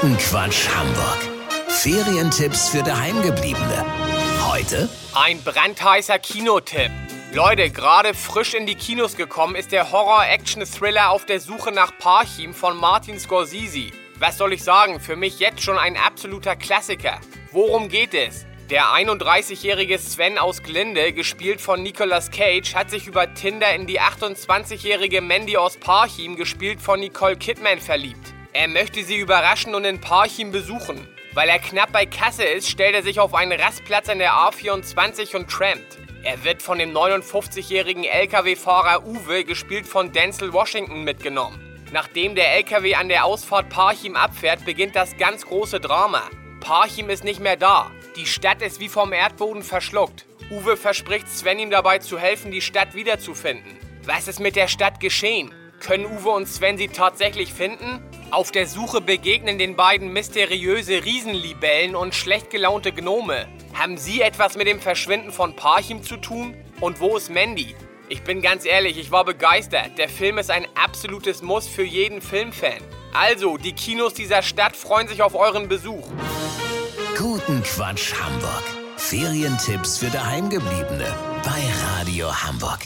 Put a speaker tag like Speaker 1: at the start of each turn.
Speaker 1: Guten Quatsch Hamburg. Ferientipps für Daheimgebliebene. Heute
Speaker 2: Ein brandheißer Kinotipp. Leute, gerade frisch in die Kinos gekommen ist der Horror-Action-Thriller Auf der Suche nach Parchim von Martin Scorsese. Was soll ich sagen, für mich jetzt schon ein absoluter Klassiker. Worum geht es? Der 31-jährige Sven aus Glinde, gespielt von Nicolas Cage, hat sich über Tinder in die 28-jährige Mandy aus Parchim, gespielt von Nicole Kidman, verliebt. Er möchte sie überraschen und in Parchim besuchen. Weil er knapp bei Kasse ist, stellt er sich auf einen Rastplatz an der A24 und trampt. Er wird von dem 59-jährigen LKW-Fahrer Uwe, gespielt von Denzel Washington, mitgenommen. Nachdem der LKW an der Ausfahrt Parchim abfährt, beginnt das ganz große Drama. Parchim ist nicht mehr da. Die Stadt ist wie vom Erdboden verschluckt. Uwe verspricht Sven ihm dabei zu helfen, die Stadt wiederzufinden. Was ist mit der Stadt geschehen? Können Uwe und Sven sie tatsächlich finden? Auf der Suche begegnen den beiden mysteriöse Riesenlibellen und schlecht gelaunte Gnome. Haben sie etwas mit dem Verschwinden von Parchim zu tun? Und wo ist Mandy? Ich bin ganz ehrlich, ich war begeistert. Der Film ist ein absolutes Muss für jeden Filmfan. Also, die Kinos dieser Stadt freuen sich auf euren Besuch.
Speaker 1: Guten Quatsch Hamburg. Ferientipps für Daheimgebliebene bei Radio Hamburg.